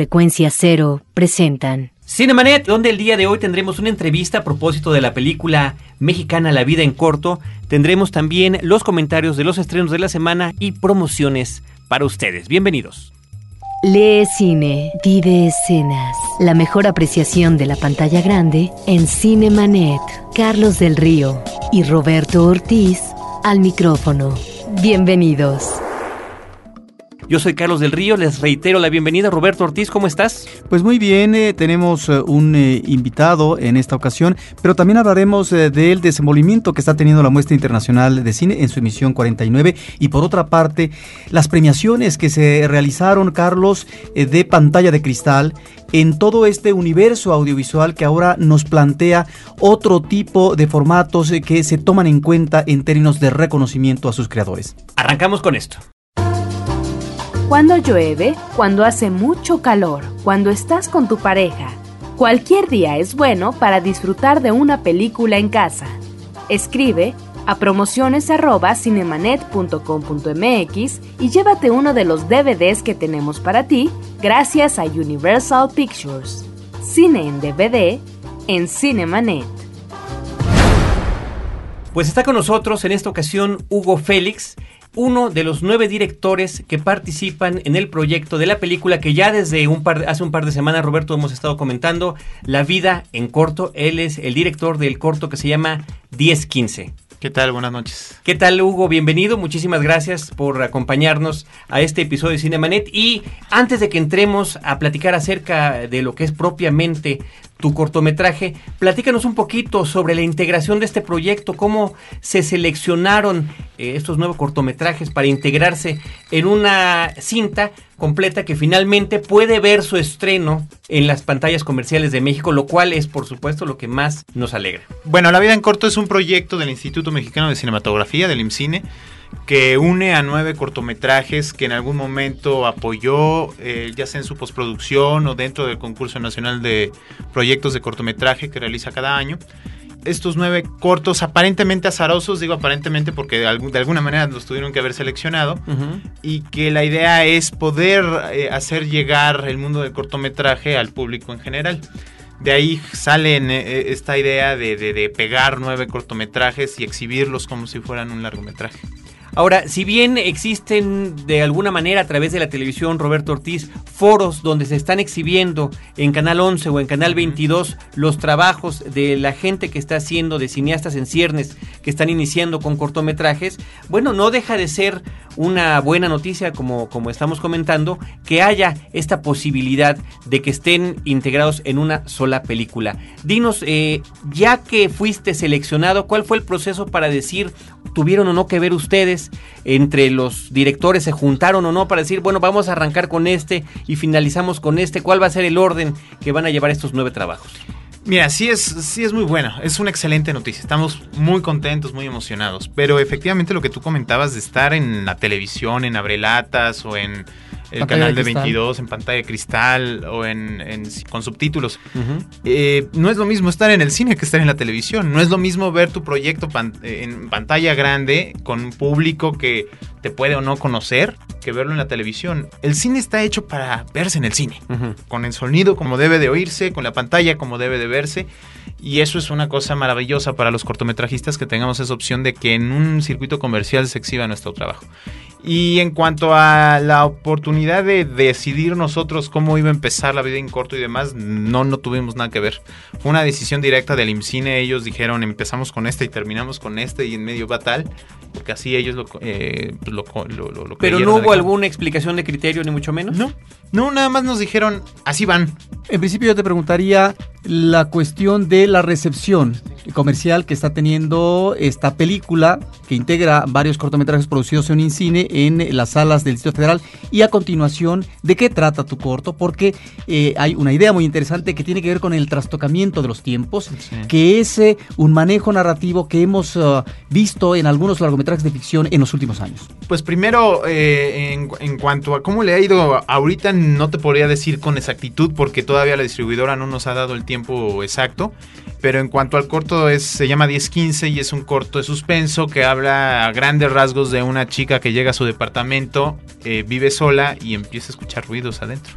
Frecuencia Cero presentan Cinemanet, donde el día de hoy tendremos una entrevista a propósito de la película mexicana La vida en corto. Tendremos también los comentarios de los estrenos de la semana y promociones para ustedes. Bienvenidos. Lee Cine, vive escenas. La mejor apreciación de la pantalla grande en Cinemanet. Carlos del Río y Roberto Ortiz al micrófono. Bienvenidos. Yo soy Carlos del Río, les reitero la bienvenida. Roberto Ortiz, ¿cómo estás? Pues muy bien, eh, tenemos eh, un eh, invitado en esta ocasión, pero también hablaremos del desenvolvimiento que está teniendo la Muestra Internacional de Cine en su emisión 49 y por otra parte, las premiaciones que se realizaron, Carlos, de pantalla de cristal en todo este universo audiovisual que ahora nos plantea otro tipo de formatos que se toman en cuenta en términos de reconocimiento a sus creadores. Arrancamos con esto. Cuando llueve, cuando hace mucho calor, cuando estás con tu pareja. Cualquier día es bueno para disfrutar de una película en casa. Escribe a promociones@cinemanet.com.mx y llévate uno de los DVDs que tenemos para ti gracias a Universal Pictures. Cine en DVD en Cinemanet. Pues está con nosotros en esta ocasión Hugo Félix, uno de los nueve directores que participan en el proyecto de la película que ya desde un par, hace un par de semanas, Roberto, hemos estado comentando, La vida en corto. Él es el director del corto que se llama 1015. ¿Qué tal? Buenas noches. ¿Qué tal, Hugo? Bienvenido. Muchísimas gracias por acompañarnos a este episodio de Cinemanet. Y antes de que entremos a platicar acerca de lo que es propiamente tu cortometraje, platícanos un poquito sobre la integración de este proyecto, cómo se seleccionaron eh, estos nuevos cortometrajes para integrarse en una cinta completa que finalmente puede ver su estreno en las pantallas comerciales de México, lo cual es por supuesto lo que más nos alegra. Bueno, La vida en corto es un proyecto del Instituto Mexicano de Cinematografía, del IMCINE, que une a nueve cortometrajes que en algún momento apoyó, eh, ya sea en su postproducción o dentro del concurso nacional de proyectos de cortometraje que realiza cada año estos nueve cortos aparentemente azarosos, digo aparentemente porque de, alguna manera los tuvieron que haber seleccionado, y que la idea es poder eh, hacer llegar el mundo del cortometraje al público en general. De ahí sale eh, esta idea de pegar nueve cortometrajes y exhibirlos como si fueran un largometraje. Ahora, si bien existen de alguna manera a través de la televisión, Roberto Ortiz, foros donde se están exhibiendo en Canal 11 o en Canal 22 los trabajos de la gente que está haciendo, de cineastas en ciernes que están iniciando con cortometrajes, bueno, no deja de ser una buena noticia, como, como estamos comentando, que haya esta posibilidad de que estén integrados en una sola película. Dinos, eh, ya que fuiste seleccionado, ¿cuál fue el proceso para decir, tuvieron o no que ver ustedes entre los directores, se juntaron o no para decir, bueno, vamos a arrancar con este y finalizamos con este, ¿cuál va a ser el orden que van a llevar estos nueve trabajos? Mira, sí es, sí es muy bueno, es una excelente noticia, estamos muy contentos, muy emocionados, pero efectivamente lo que tú comentabas de estar en la televisión, en Abrelatas o en el canal de, 22 en pantalla de cristal o en, con subtítulos. Eh, no es lo mismo estar en el cine que estar en la televisión. No es lo mismo ver tu proyecto en pantalla grande con un público que te puede o no conocer que verlo en la televisión. El cine está hecho para verse en el cine, con el sonido como debe de oírse, con la pantalla como debe de verse. Y eso es una cosa maravillosa para los cortometrajistas que tengamos esa opción de que en un circuito comercial se exhiba nuestro trabajo. Y en cuanto a la oportunidad de decidir nosotros cómo iba a empezar la vida en corto y demás, no, no tuvimos nada que ver. Fue una decisión directa del IMCINE. Ellos dijeron empezamos con este y terminamos con este y en medio va tal. Porque así ellos lo, eh, pues lo, lo, Pero no hubo alguna explicación de criterio, ni mucho menos. No, no, nada más nos dijeron así van. En principio yo te preguntaría la cuestión de la recepción comercial que está teniendo esta película que integra varios cortometrajes producidos en Incine en las salas del Distrito Federal y a continuación de qué trata tu corto porque eh, hay una idea muy interesante que tiene que ver con el trastocamiento de los tiempos que es eh, un manejo narrativo que hemos uh, visto en algunos largometrajes de ficción en los últimos años. Pues primero eh, en, en cuanto a cómo le ha ido ahorita no te podría decir con exactitud porque todavía la distribuidora no nos ha dado el tiempo exacto. Pero en cuanto al corto, es, se llama 1015 y es un corto de suspenso que habla a grandes rasgos de una chica que llega a su departamento, eh, vive sola y empieza a escuchar ruidos adentro.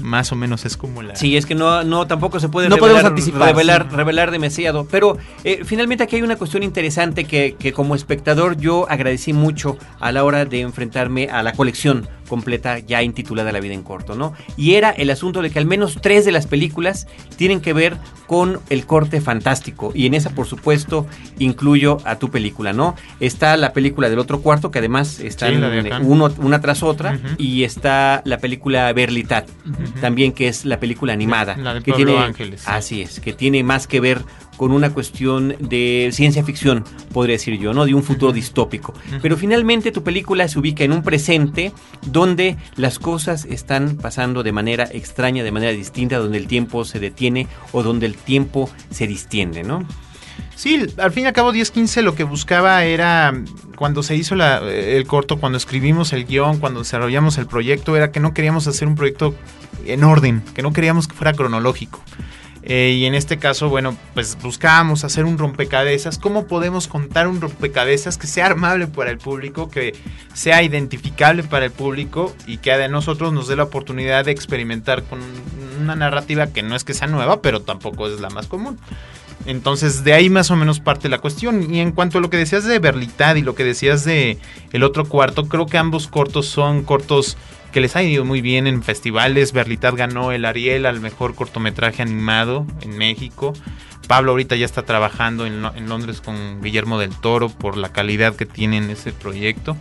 Más o menos es como la... Sí, es que no, no tampoco se puede No revelar, podemos anticipar, revelar, sí. revelar demasiado. Pero eh, finalmente aquí hay una cuestión interesante que, que como espectador yo agradecí mucho a la hora de enfrentarme a la colección completa ya intitulada La vida en corto, ¿no? Y era el asunto de que al menos tres de las películas tienen que ver con el corte fantástico. Y en esa, por supuesto, incluyo a tu película, ¿no? Está la película del otro cuarto, que además están Sí, uno, una tras otra, y está la película Berlitat, también que es la película animada. La de que tiene, Ángeles, sí. Así es, que tiene más que ver con una cuestión de ciencia ficción, podría decir yo, ¿no? De un futuro distópico. Pero finalmente tu película se ubica en un presente donde las cosas están pasando de manera extraña, de manera distinta, donde el tiempo se detiene o donde el tiempo se distiende, ¿no? Sí, al fin y al cabo 10-15 lo que buscaba era, cuando se hizo la- el corto, cuando escribimos el guion, cuando desarrollamos el proyecto, era que no queríamos hacer un proyecto en orden, que no queríamos que fuera cronológico. Eh, y en este caso, bueno, pues buscábamos hacer un rompecabezas. ¿Cómo podemos contar un rompecabezas que sea armable para el público, que sea identificable para el público y que a nosotros nos dé la oportunidad de experimentar con una narrativa que no es que sea nueva, pero tampoco es la más común? Entonces, de ahí más o menos parte la cuestión. Y en cuanto a lo que decías de Berlitad y lo que decías de El otro cuarto, creo que ambos cortos son cortos que les ha ido muy bien en festivales. Berlitad ganó el Ariel al mejor cortometraje animado en México. Pablo ahorita ya está trabajando en, en Londres con Guillermo del Toro por la calidad que tiene en ese proyecto.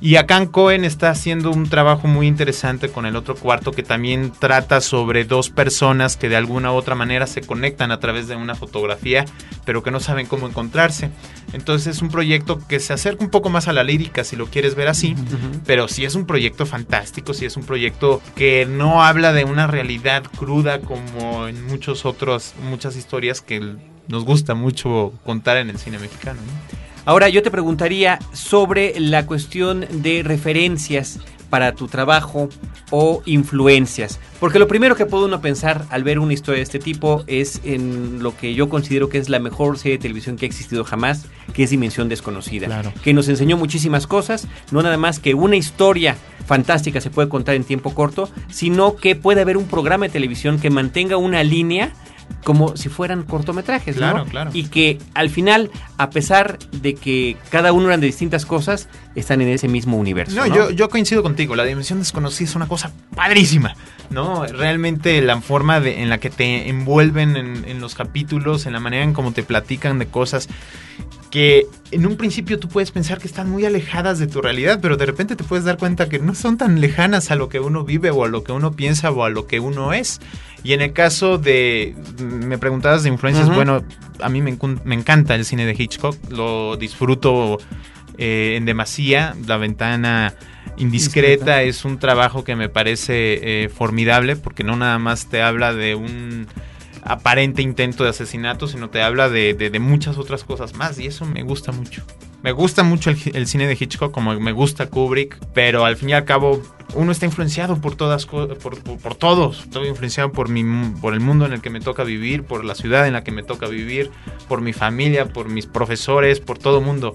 Y en Cohen está haciendo un trabajo muy interesante con el otro cuarto que también trata sobre dos personas que de alguna u otra manera se conectan a través de una fotografía, pero que no saben cómo encontrarse. Entonces es un proyecto que se acerca un poco más a la lírica, si lo quieres ver así, pero sí es un proyecto fantástico, sí es un proyecto que no habla de una realidad cruda como en muchos otros, muchas historias que nos gusta mucho contar en el cine mexicano. ¿no? Ahora yo te preguntaría sobre la cuestión de referencias para tu trabajo o influencias. Porque lo primero que puede uno pensar al ver una historia de este tipo es en lo que yo considero que es la mejor serie de televisión que ha existido jamás, que es Dimensión Desconocida. Claro. Que nos enseñó muchísimas cosas, no nada más que una historia fantástica se puede contar en tiempo corto, sino que puede haber un programa de televisión que mantenga una línea como si fueran cortometrajes, ¿no? Claro, claro. Y que al final, a pesar de que cada uno eran de distintas cosas, están en ese mismo universo. No, No, Yo, yo coincido contigo. La dimensión desconocida es una cosa padrísima, ¿no? Realmente la forma de, en la que te envuelven en, en los capítulos, en la manera en cómo te platican de cosas que en un principio tú puedes pensar que están muy alejadas de tu realidad, pero de repente te puedes dar cuenta que no son tan lejanas a lo que uno vive o a lo que uno piensa o a lo que uno es. Y en el caso de, me preguntabas de influencias, bueno, a mí me, encanta el cine de Hitchcock, lo disfruto eh, en demasía, La ventana indiscreta Discreta. es un trabajo que me parece eh, formidable porque no nada más te habla de un aparente intento de asesinato, sino te habla de, de- de muchas otras cosas más y eso me gusta mucho. Me gusta mucho el, el cine de Hitchcock, como me gusta Kubrick, pero al fin y al cabo uno está influenciado por todas por, todos. Estoy influenciado por mi por el mundo en el que me toca vivir, por la ciudad en la que me toca vivir, por mi familia, por mis profesores, por todo mundo.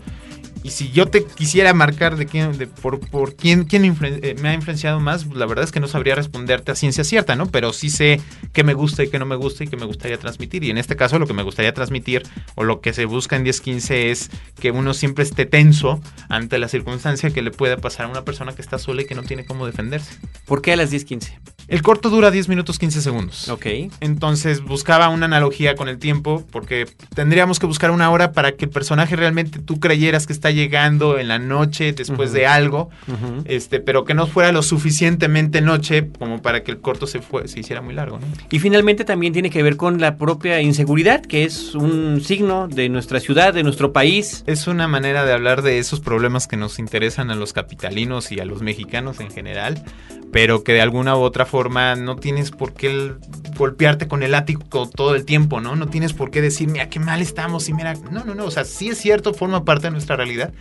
Y si yo te quisiera marcar de quién, por, por quién, quién eh, me ha influenciado más, la verdad es que no sabría responderte a ciencia cierta, ¿no? Pero sí sé qué me gusta y qué no me gusta y qué me gustaría transmitir. Y en este caso lo que me gustaría transmitir o lo que se busca en 10-15 es que uno siempre esté tenso ante la circunstancia que le pueda pasar a una persona que está sola y que no tiene cómo defenderse. ¿Por qué a las 10.15? El corto dura 10 minutos 15 segundos. Ok. Entonces buscaba una analogía con el tiempo, porque tendríamos que buscar una hora para que el personaje realmente tú creyeras que está llegando en la noche después de algo, este, pero que no fuera lo suficientemente noche como para que el corto se, fue, se hiciera muy largo. ¿no? Y finalmente también tiene que ver con la propia inseguridad, que es un signo de nuestra ciudad, de nuestro país. Es una manera de hablar de esos problemas que nos interesan a los capitalinos y a los mexicanos en general, pero que de alguna u otra forma no tienes por qué golpearte con el látigo todo el tiempo, ¿no? No tienes por qué decir, mira, qué mal estamos y mira, no, no, no, o sea, sí es cierto, forma parte de nuestra realidad,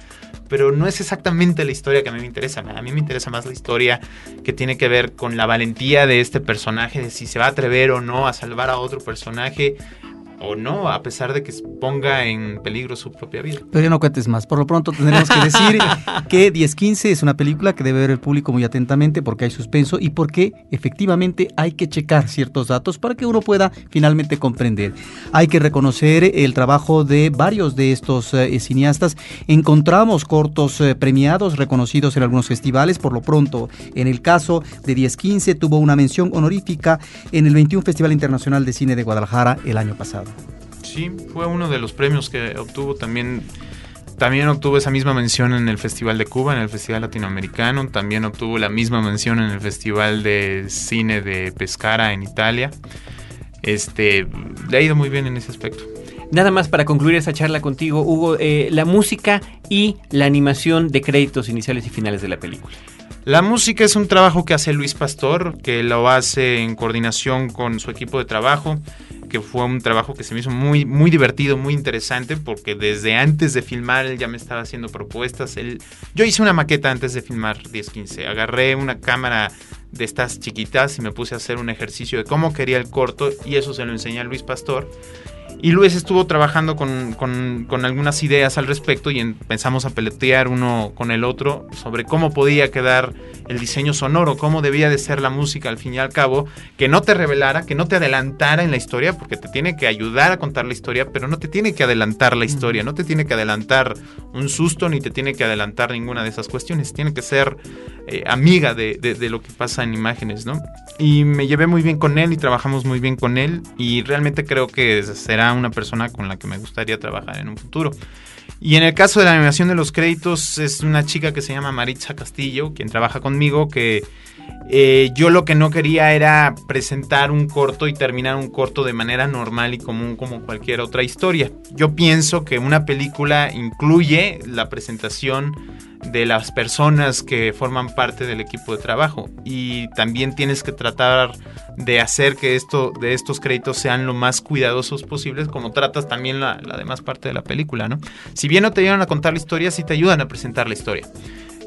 pero no es exactamente la historia que a mí me interesa. A mí me interesa más la historia que tiene que ver con la valentía de este personaje, de si se va a atrever o no a salvar a otro personaje o no, a pesar de que ponga en peligro su propia vida. Pero ya no cuentes más. Por lo pronto tendremos que decir que 1015 es una película que debe ver el público muy atentamente porque hay suspenso y porque efectivamente hay que checar ciertos datos para que uno pueda finalmente comprender. Hay que reconocer el trabajo de varios de estos eh, cineastas. Encontramos cortos eh, premiados, reconocidos en algunos festivales. Por lo pronto, en el caso de 1015 tuvo una mención honorífica en el 21 Festival Internacional de Cine de Guadalajara el año pasado. Sí, fue uno de los premios que obtuvo también. También obtuvo esa misma mención en el Festival de Cuba, en el Festival Latinoamericano. También obtuvo la misma mención en el Festival de Cine de Pescara en Italia. Este, le ha ido muy bien en ese aspecto. Nada más para concluir esta charla contigo, Hugo, eh, la música y la animación de créditos iniciales y finales de la película. La música es un trabajo que hace Luis Pastor, que lo hace en coordinación con su equipo de trabajo, que fue un trabajo que se me hizo muy, muy divertido, muy interesante, porque desde antes de filmar ya me estaba haciendo propuestas. Él, yo hice una maqueta antes de filmar 10-15, agarré una cámara de estas chiquitas y me puse a hacer un ejercicio de cómo quería el corto y eso se lo enseñé a Luis Pastor. Y Luis estuvo trabajando con, con, algunas ideas al respecto y empezamos a pelotear uno con el otro sobre cómo podía quedar el diseño sonoro, cómo debía de ser la música al fin y al cabo, que no te revelara, que no te adelantara en la historia, porque te tiene que ayudar a contar la historia, pero no te tiene que adelantar la historia, no te tiene que adelantar un susto ni te tiene que adelantar ninguna de esas cuestiones, tiene que ser eh, amiga de, de, lo que pasa en imágenes, ¿no? Y me llevé muy bien con él y trabajamos muy bien con él y realmente creo que será una persona con la que me gustaría trabajar en un futuro. Y en el caso de la animación de los créditos es una chica que se llama Maritza Castillo, quien trabaja conmigo, que eh, yo lo que no quería era presentar un corto y terminar un corto de manera normal y común como cualquier otra historia. Yo pienso que una película incluye la presentación de las personas que forman parte del equipo de trabajo y también tienes que tratar de hacer que esto de estos créditos sean lo más cuidadosos posibles como tratas también la, la demás parte de la película, ¿no? Si bien no te ayudan a contar la historia, sí te ayudan a presentar la historia.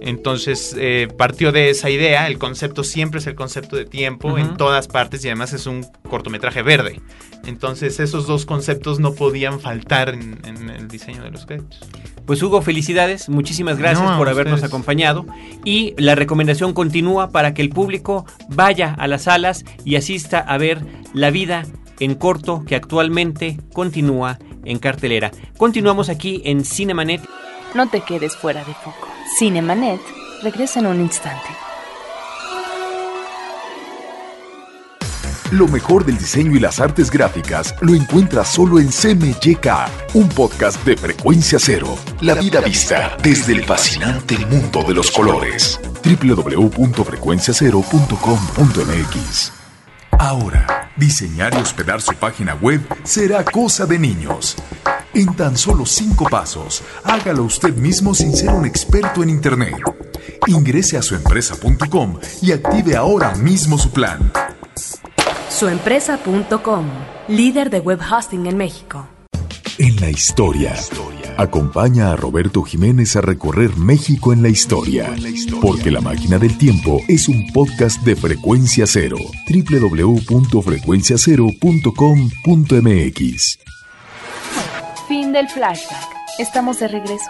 Entonces eh, partió de esa idea, el concepto siempre es el concepto de tiempo en todas partes y además es un cortometraje verde. Entonces esos dos conceptos no podían faltar en, el diseño de los créditos. Pues Hugo, felicidades, muchísimas gracias por habernos acompañado y la recomendación continúa para que el público vaya a las salas y asista a ver la vida en corto que actualmente continúa en cartelera. Continuamos aquí en Cinemanet. No te quedes fuera de foco. Cinemanet regresa en un instante. Lo mejor del diseño y las artes gráficas lo encuentras solo en CMYK, un podcast de frecuencia cero. La vida vista desde el fascinante mundo de los colores. www.frecuenciacero.com.mx Ahora, diseñar y hospedar su página web será cosa de niños. En tan solo cinco pasos, hágalo usted mismo sin ser un experto en Internet. Ingrese a suempresa.com y active ahora mismo su plan. Suempresa.com, líder de web hosting en México. En la historia. Acompaña a Roberto Jiménez a recorrer México en la historia. Porque La Máquina del Tiempo es un podcast de frecuencia cero. www.frecuenciacero.com.mx Fin del flashback. Estamos de regreso.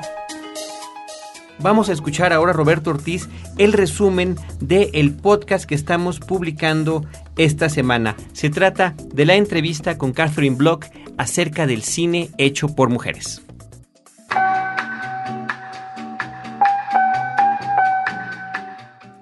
Vamos a escuchar ahora, Roberto Ortiz, el resumen del el podcast que estamos publicando esta semana. Se trata de la entrevista con Catherine Block acerca del cine hecho por mujeres.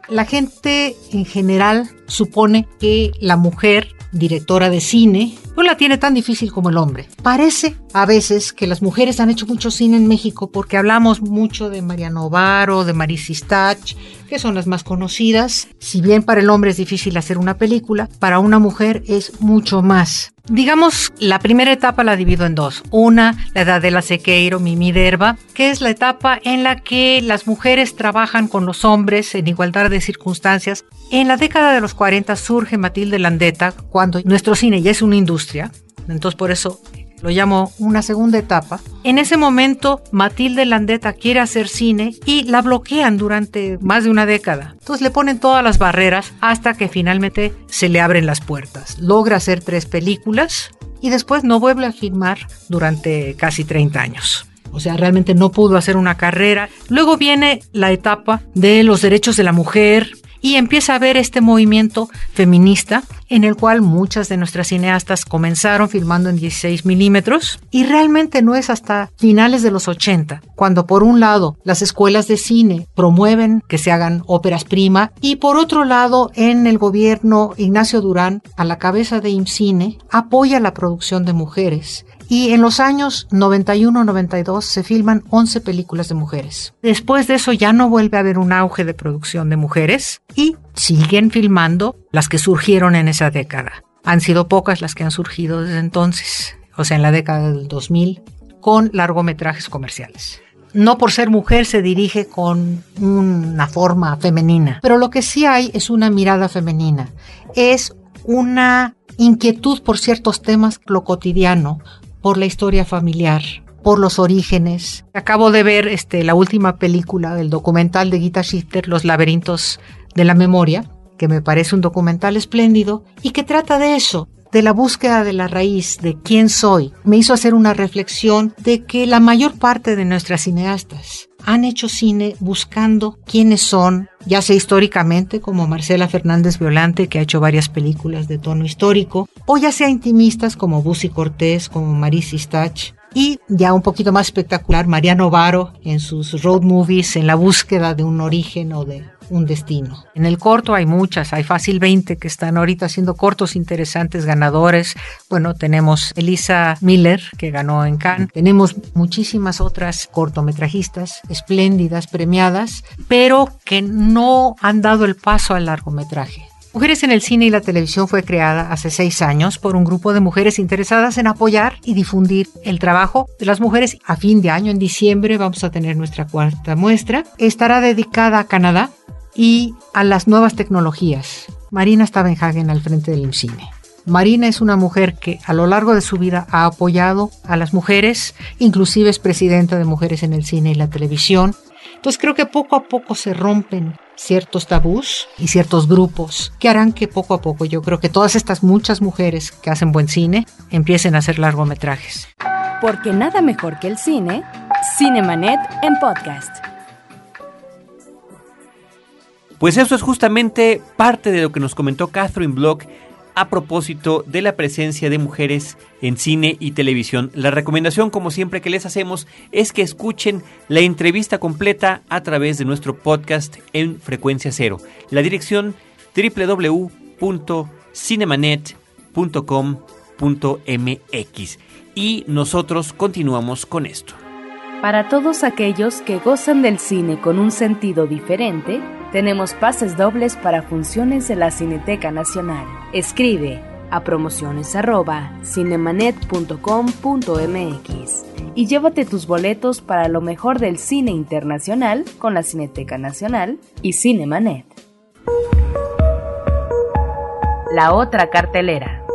La gente en general supone que la mujer directora de cine, no la tiene tan difícil como el hombre. Parece a veces que las mujeres han hecho mucho cine en México porque hablamos mucho de Mariano Novaro, de Marisis Tach, que son las más conocidas. Si bien para el hombre es difícil hacer una película, para una mujer es mucho más. Digamos, la primera etapa la divido en dos. Una, la edad de la Sequeiro, Mimi Derba, que es la etapa en la que las mujeres trabajan con los hombres en igualdad de circunstancias. En la década de los 40 surge Matilde Landeta, cuando nuestro cine ya es una industria. Entonces por eso lo llamo una segunda etapa. En ese momento, Matilde Landeta quiere hacer cine y la bloquean durante más de una década. Entonces le ponen todas las barreras hasta que finalmente se le abren las puertas. Logra hacer tres películas, y después no vuelve a filmar durante casi 30 años. O sea, realmente no pudo hacer una carrera. Luego viene la etapa de los derechos de la mujer, y empieza a ver este movimiento feminista en el cual muchas de nuestras cineastas comenzaron filmando en 16 milímetros y realmente no es hasta finales de los 80 cuando por un lado las escuelas de cine promueven que se hagan óperas prima y por otro lado en el gobierno Ignacio Durán a la cabeza de IMCINE apoya la producción de mujeres y en los años 91-92 se filman 11 películas de mujeres. Después de eso ya no vuelve a haber un auge de producción de mujeres y siguen filmando las que surgieron en esa década. Han sido pocas las que han surgido desde entonces, o sea, en la década del 2000, con largometrajes comerciales no por ser mujer se dirige con una forma femenina, pero lo que sí hay es una mirada femenina, es una inquietud por ciertos temas, lo cotidiano, por la historia familiar, por los orígenes. Acabo de ver este, la última película, el documental de Gita Shifter, Los laberintos de la memoria, que me parece un documental espléndido y que trata de eso, de la búsqueda de la raíz, de quién soy. Me hizo hacer una reflexión de que la mayor parte de nuestras cineastas han hecho cine buscando quiénes son, ya sea históricamente, como Marcela Fernández Violante, que ha hecho varias películas de tono histórico, o ya sea intimistas como Busi Cortés, como Maris Stach, y ya un poquito más espectacular, Mariano Varo en sus road movies en la búsqueda de un origen o de un destino. En el corto hay muchas, hay fácil 20 que están ahorita haciendo cortos interesantes, ganadores. Bueno, tenemos Elisa Miller, que ganó en Cannes. Tenemos muchísimas otras cortometrajistas espléndidas, premiadas, pero que no han dado el paso al largometraje. Mujeres en el cine y la televisión fue creada hace seis años por un grupo de mujeres interesadas en apoyar y difundir el trabajo de las mujeres. A fin de año, en diciembre, vamos a tener nuestra cuarta muestra. Estará dedicada a Canadá, y a las nuevas tecnologías. Marina Stavenhagen al frente del IMCINE. Marina es una mujer que a lo largo de su vida ha apoyado a las mujeres, inclusive es presidenta de Mujeres en el Cine y la Televisión. Entonces creo que poco a poco se rompen ciertos tabús y ciertos grupos que harán que poco a poco yo creo que todas estas muchas mujeres que hacen buen cine empiecen a hacer largometrajes. Porque nada mejor que el cine, Cinemanet en podcast. Pues eso es justamente parte de lo que nos comentó Catherine Block a propósito de la presencia de mujeres en cine y televisión. La recomendación, como siempre que les hacemos, es que escuchen la entrevista completa a través de nuestro podcast en frecuencia cero. La dirección www.cinemanet.com.mx. Y nosotros continuamos con esto. Para todos aquellos que gozan del cine con un sentido diferente, tenemos pases dobles para funciones de la Cineteca Nacional. Escribe a promociones@cinemanet.com.mx y llévate tus boletos para lo mejor del cine internacional con la Cineteca Nacional y Cinemanet. La otra cartelera.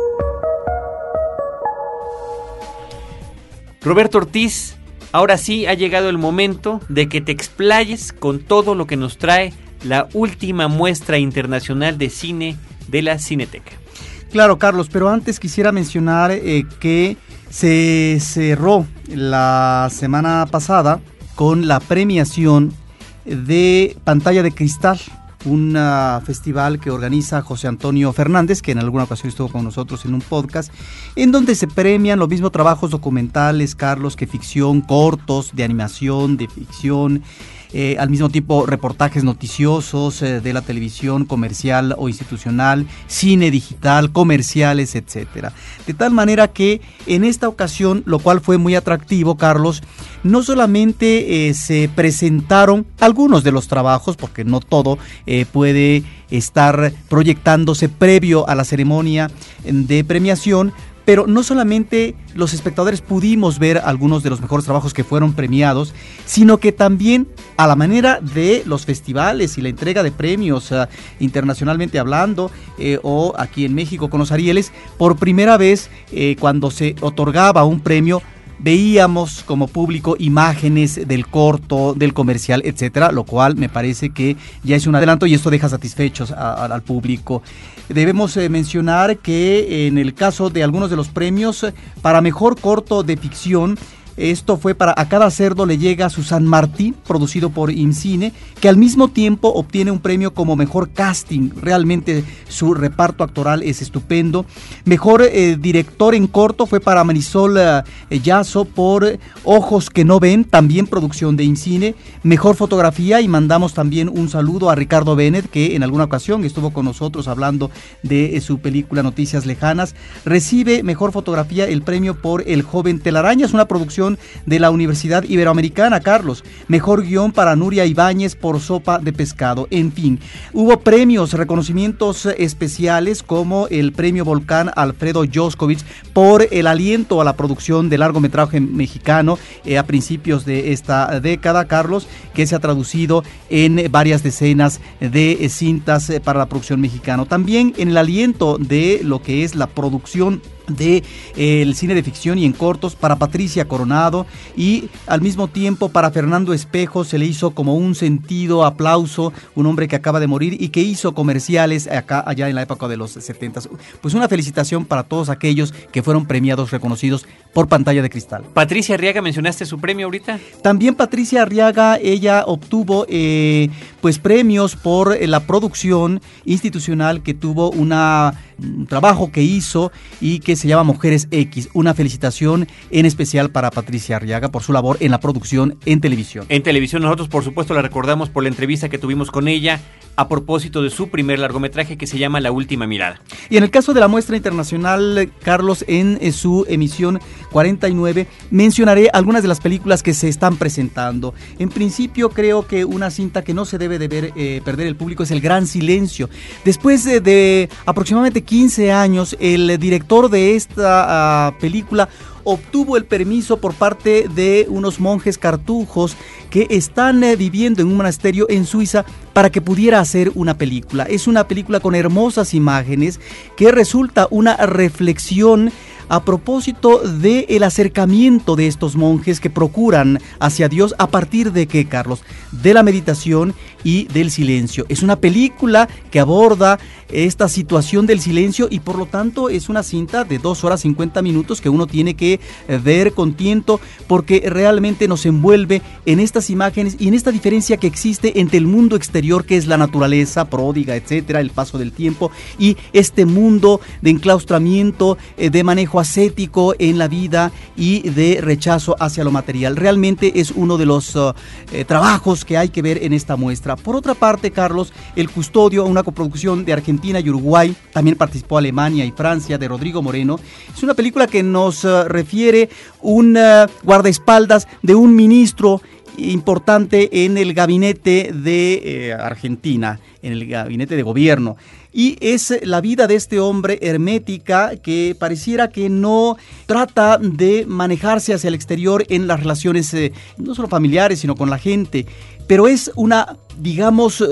Roberto Ortiz Ahora sí ha llegado el momento de que te explayes con todo lo que nos trae la última muestra internacional de cine de la Cineteca. Claro, Carlos, pero antes quisiera mencionar eh, que se cerró la semana pasada con la premiación de Pantalla de Cristal, un ah, festival que organiza José Antonio Fernández, que en alguna ocasión estuvo con nosotros en un podcast, en donde se premian los mismos trabajos documentales, Carlos, que ficción, cortos, de animación, de ficción, eh, al mismo tiempo reportajes noticiosos eh, de la televisión comercial o institucional, cine digital, comerciales, etcétera. De tal manera que en esta ocasión, lo cual fue muy atractivo, Carlos, no solamente eh, se presentaron algunos de los trabajos, porque no todo puede estar proyectándose previo a la ceremonia de premiación, pero no solamente los espectadores pudimos ver algunos de los mejores trabajos que fueron premiados, sino que también a la manera de los festivales y la entrega de premios ah, internacionalmente hablando, eh, o aquí en México con los Arieles, por primera vez eh, cuando se otorgaba un premio, veíamos como público imágenes del corto, del comercial, etcétera, lo cual me parece que ya es un adelanto y esto deja satisfechos al público. Debemos eh, mencionar que en el caso de algunos de los premios para mejor corto de ficción, esto fue para A cada cerdo le llega su San Martín, producido por IMCINE, que al mismo tiempo obtiene un premio como mejor casting. Realmente su reparto actoral es estupendo. Mejor eh, director en corto fue para Marisol eh, Yazo por Ojos que no ven, también producción de IMCINE. Mejor fotografía y mandamos también un saludo a Ricardo Bennett, que en alguna ocasión estuvo con nosotros hablando de eh, su película Noticias Lejanas. Recibe mejor fotografía el premio por El joven telaraña, es una producción de la Universidad Iberoamericana, Carlos. Mejor guion para Nuria Ibáñez por Sopa de Pescado. En fin, hubo premios, reconocimientos especiales como el premio Volcán Alfredo Joskovich por el aliento a la producción de largometraje mexicano eh, a principios de esta década, Carlos, que se ha traducido en varias decenas de cintas eh, para la producción mexicana. También en el aliento de lo que es la producción de eh, el cine de ficción y en cortos para Patricia Coronado y al mismo tiempo para Fernando Espejo se le hizo como un sentido aplauso, un hombre que acaba de morir y que hizo comerciales acá allá en la época de los 70. Pues una felicitación para todos aquellos que fueron premiados, reconocidos por pantalla de cristal. Patricia Arriaga, mencionaste su premio ahorita. También Patricia Arriaga, ella obtuvo eh, pues premios por eh, la producción institucional que tuvo una un trabajo que hizo y que se llama Mujeres X. Una felicitación en especial para Patricia Arriaga por su labor en la producción en televisión. En televisión nosotros por supuesto la recordamos por la entrevista que tuvimos con ella a propósito de su primer largometraje que se llama La Última Mirada. Y en el caso de la muestra internacional, Carlos, en eh, su emisión 49, mencionaré algunas de las películas que se están presentando. En principio creo que una cinta que no se debe de ver, eh, perder el público es El Gran Silencio. Después de, aproximadamente 15 años, el director de esta ah, película obtuvo el permiso por parte de unos monjes cartujos que están eh, viviendo en un monasterio en Suiza para que pudiera hacer una película. Es una película con hermosas imágenes que resulta una reflexión a propósito del el acercamiento de estos monjes que procuran hacia Dios a partir de qué, Carlos? De la meditación y del silencio. Es una película que aborda esta situación del silencio y por lo tanto es una cinta de 2 horas 50 minutos que uno tiene que eh, ver con tiento porque realmente nos envuelve en estas imágenes y en esta diferencia que existe entre el mundo exterior que es la naturaleza pródiga, etcétera, el paso del tiempo y este mundo de enclaustramiento, eh, de manejo ascético en la vida y de rechazo hacia lo material. Realmente es uno de los uh, eh, trabajos que hay que ver en esta muestra. Por otra parte, Carlos, El Custodio, una coproducción de Argentina y Uruguay, también participó Alemania y Francia, de Rodrigo Moreno. Es una película que nos uh, refiere un uh, guardaespaldas de un ministro importante en el gabinete de eh, Argentina, en el gabinete de gobierno. Y es la vida de este hombre hermética que pareciera que no trata de manejarse hacia el exterior en las relaciones eh, no solo familiares, sino con la gente. Pero es una, digamos,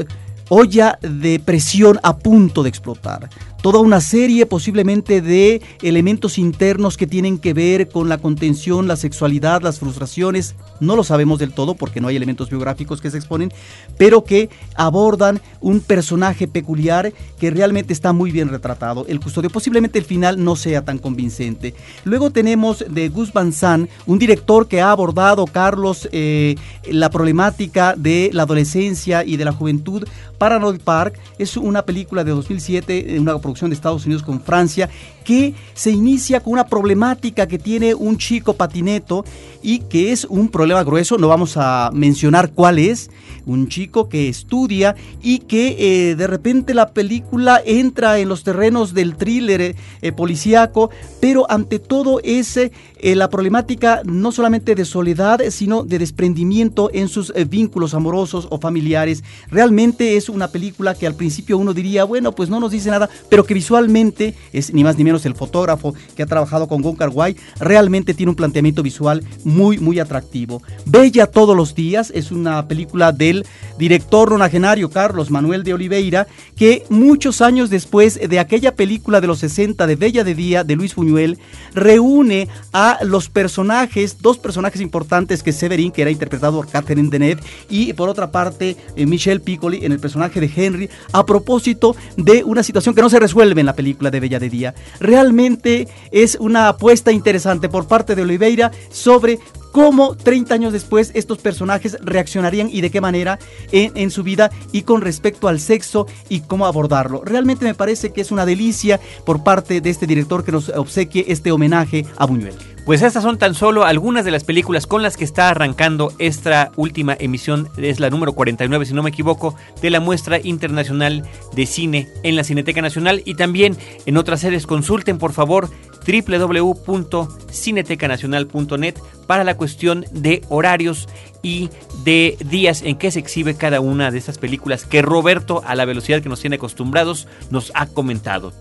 olla de presión a punto de explotar toda una serie posiblemente de elementos internos que tienen que ver con la contención, la sexualidad, las frustraciones. No lo sabemos del todo porque no hay elementos biográficos que se exponen, pero que abordan un personaje peculiar que realmente está muy bien retratado. El custodio, posiblemente el final no sea tan convincente. Luego tenemos de Gus Van Sant, un director que ha abordado, Carlos, eh, la problemática de la adolescencia y de la juventud. Paranoid Park es una película de 2007, una de Estados Unidos con Francia, que se inicia con una problemática que tiene un chico patineto y que es un problema grueso, no vamos a mencionar cuál es, un chico que estudia y que eh, de repente la película entra en los terrenos del thriller eh, policíaco, pero ante todo es eh, la problemática no solamente de soledad, sino de desprendimiento en sus vínculos amorosos o familiares. Realmente es una película que al principio uno diría, bueno, pues no nos dice nada, pero que visualmente es ni más ni menos el fotógrafo que ha trabajado con Gon Wai, realmente tiene un planteamiento visual muy, muy atractivo. Bella todos los días es una película del director nonagenario Carlos Manuel de Oliveira, que muchos años después de aquella película de los 60 de Bella de Día de Luis Buñuel, reúne a los personajes, dos personajes importantes que Severin, que era interpretado por Catherine Deneuve, y por otra parte eh, Michelle Piccoli en el personaje de Henry, a propósito de una situación que no se resuelve en la película de Bella de Día. Realmente es una apuesta interesante por parte de Oliveira sobre cómo 30 años después estos personajes reaccionarían y de qué manera en, su vida y con respecto al sexo y cómo abordarlo. Realmente me parece que es una delicia por parte de este director que nos obsequie este homenaje a Buñuel. Pues estas son tan solo algunas de las películas con las que está arrancando esta última emisión, es la número 49 si no me equivoco, de la muestra internacional de cine en la Cineteca Nacional y también en otras sedes. Consulten por favor www.cinetecanacional.net para la cuestión de horarios y de días en que se exhibe cada una de estas películas que Roberto, a la velocidad que nos tiene acostumbrados, nos ha comentado.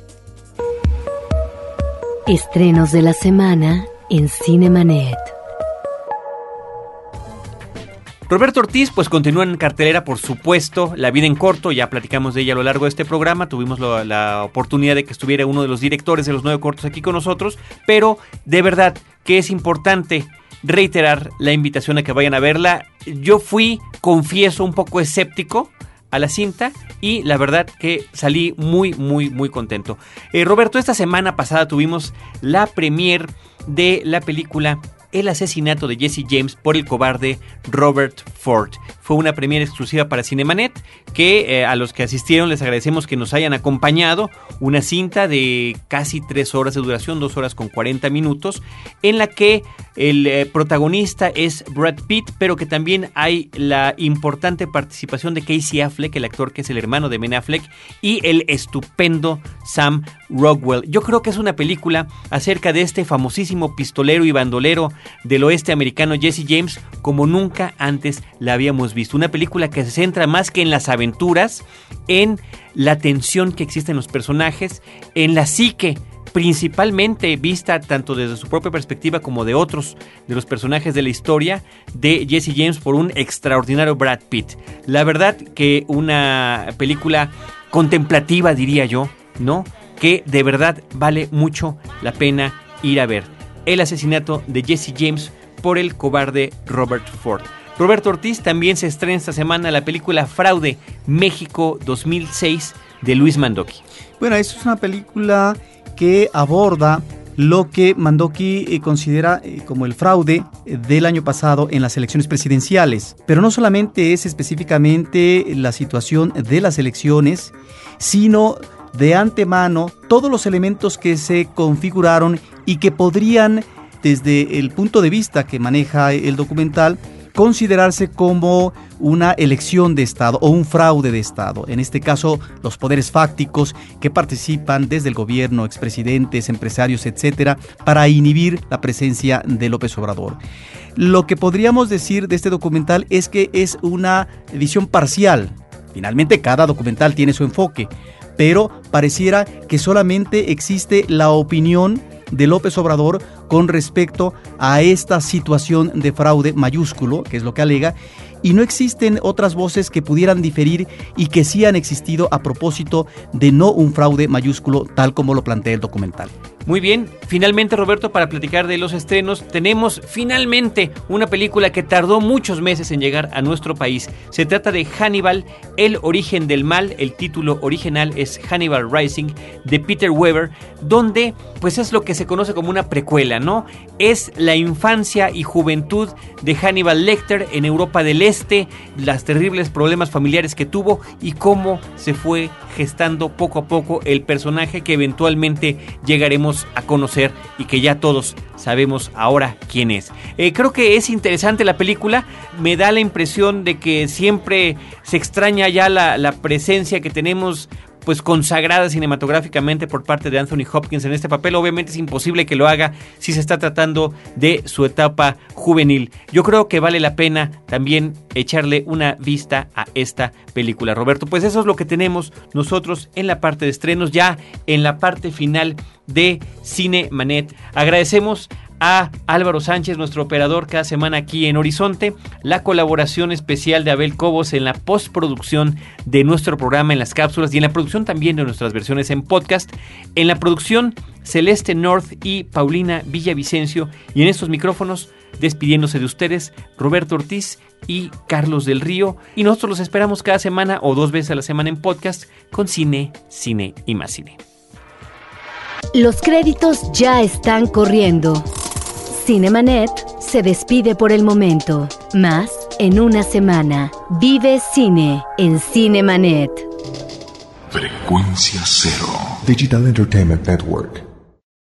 Estrenos de la semana en Cinemanet. Roberto Ortiz, pues continúa en cartelera, por supuesto, La vida en corto, ya platicamos de ella a lo largo de este programa, tuvimos la oportunidad de que estuviera uno de los directores de los nueve cortos aquí con nosotros, pero de verdad que es importante reiterar la invitación a que vayan a verla. Yo fui, confieso, un poco escéptico a la cinta y la verdad que salí muy, muy, muy contento. Eh, Roberto, esta semana pasada tuvimos la premier de la película el asesinato de Jesse James por el cobarde Robert Ford. Fue una premiere exclusiva para Cinemanet que eh, a los que asistieron les agradecemos que nos hayan acompañado. Una cinta de casi tres horas de duración, dos horas con 40 minutos, en la que el eh, protagonista es Brad Pitt, pero que también hay la importante participación de Casey Affleck, el actor que es el hermano de Ben Affleck, y el estupendo Sam Rockwell. Yo creo que es una película acerca de este famosísimo pistolero y bandolero del oeste americano Jesse James como nunca antes la habíamos visto. Una película que se centra más que en las aventuras, en la tensión que existe en los personajes, en la psique principalmente vista tanto desde su propia perspectiva como de otros de los personajes de la historia de Jesse James por un extraordinario Brad Pitt. La verdad que una película contemplativa diría yo, ¿no? Que de verdad vale mucho la pena ir a ver. El asesinato de Jesse James por el cobarde Robert Ford. Roberto Ortiz también se estrena esta semana la película Fraude México 2006 de Luis Mandoki. Bueno, eso es una película que aborda lo que Mandoki eh, considera eh, como el fraude eh, del año pasado en las elecciones presidenciales. Pero no solamente es específicamente la situación de las elecciones, sino de antemano todos los elementos que se configuraron y que podrían, desde el punto de vista que maneja el documental, considerarse como una elección de Estado o un fraude de Estado. En este caso, los poderes fácticos que participan desde el gobierno, expresidentes, empresarios, etcétera, para inhibir la presencia de López Obrador. Lo que podríamos decir de este documental es que es una visión parcial. Finalmente, cada documental tiene su enfoque, pero pareciera que solamente existe la opinión de López Obrador con respecto a esta situación de fraude mayúsculo, que es lo que alega, y no existen otras voces que pudieran diferir y que sí han existido a propósito de no un fraude mayúsculo tal como lo plantea el documental. Muy bien, finalmente Roberto, para platicar de los estrenos, tenemos finalmente una película que tardó muchos meses en llegar a nuestro país. Se trata de Hannibal, El origen del mal, el título original es Hannibal Rising de Peter Weber, donde pues es lo que se conoce como una precuela, ¿no? Es la infancia y juventud de Hannibal Lecter en Europa del Este, las terribles problemas familiares que tuvo y cómo se fue gestando poco a poco el personaje que eventualmente llegaremos a conocer y que ya todos sabemos ahora quién es. Eh, creo que es interesante la película, me da la impresión de que siempre se extraña ya la, la presencia que tenemos pues consagrada cinematográficamente por parte de Anthony Hopkins en este papel. Obviamente es imposible que lo haga si se está tratando de su etapa juvenil. Yo creo que vale la pena también echarle una vista a esta película, Roberto. Pues eso es lo que tenemos nosotros en la parte de estrenos, ya en la parte final de Cine Manet. Agradecemos a Álvaro Sánchez, nuestro operador cada semana aquí en Horizonte, la colaboración especial de Abel Cobos en la postproducción de nuestro programa en las cápsulas y en la producción también de nuestras versiones en podcast, en la producción Celeste North y Paulina Villavicencio y en estos micrófonos despidiéndose de ustedes Roberto Ortiz y Carlos del Río y nosotros los esperamos cada semana o dos veces a la semana en podcast con cine, cine y más cine. Los créditos ya están corriendo. Cinemanet se despide por el momento. Más en una semana. Vive cine en Cinemanet. Frecuencia cero. Digital Entertainment Network.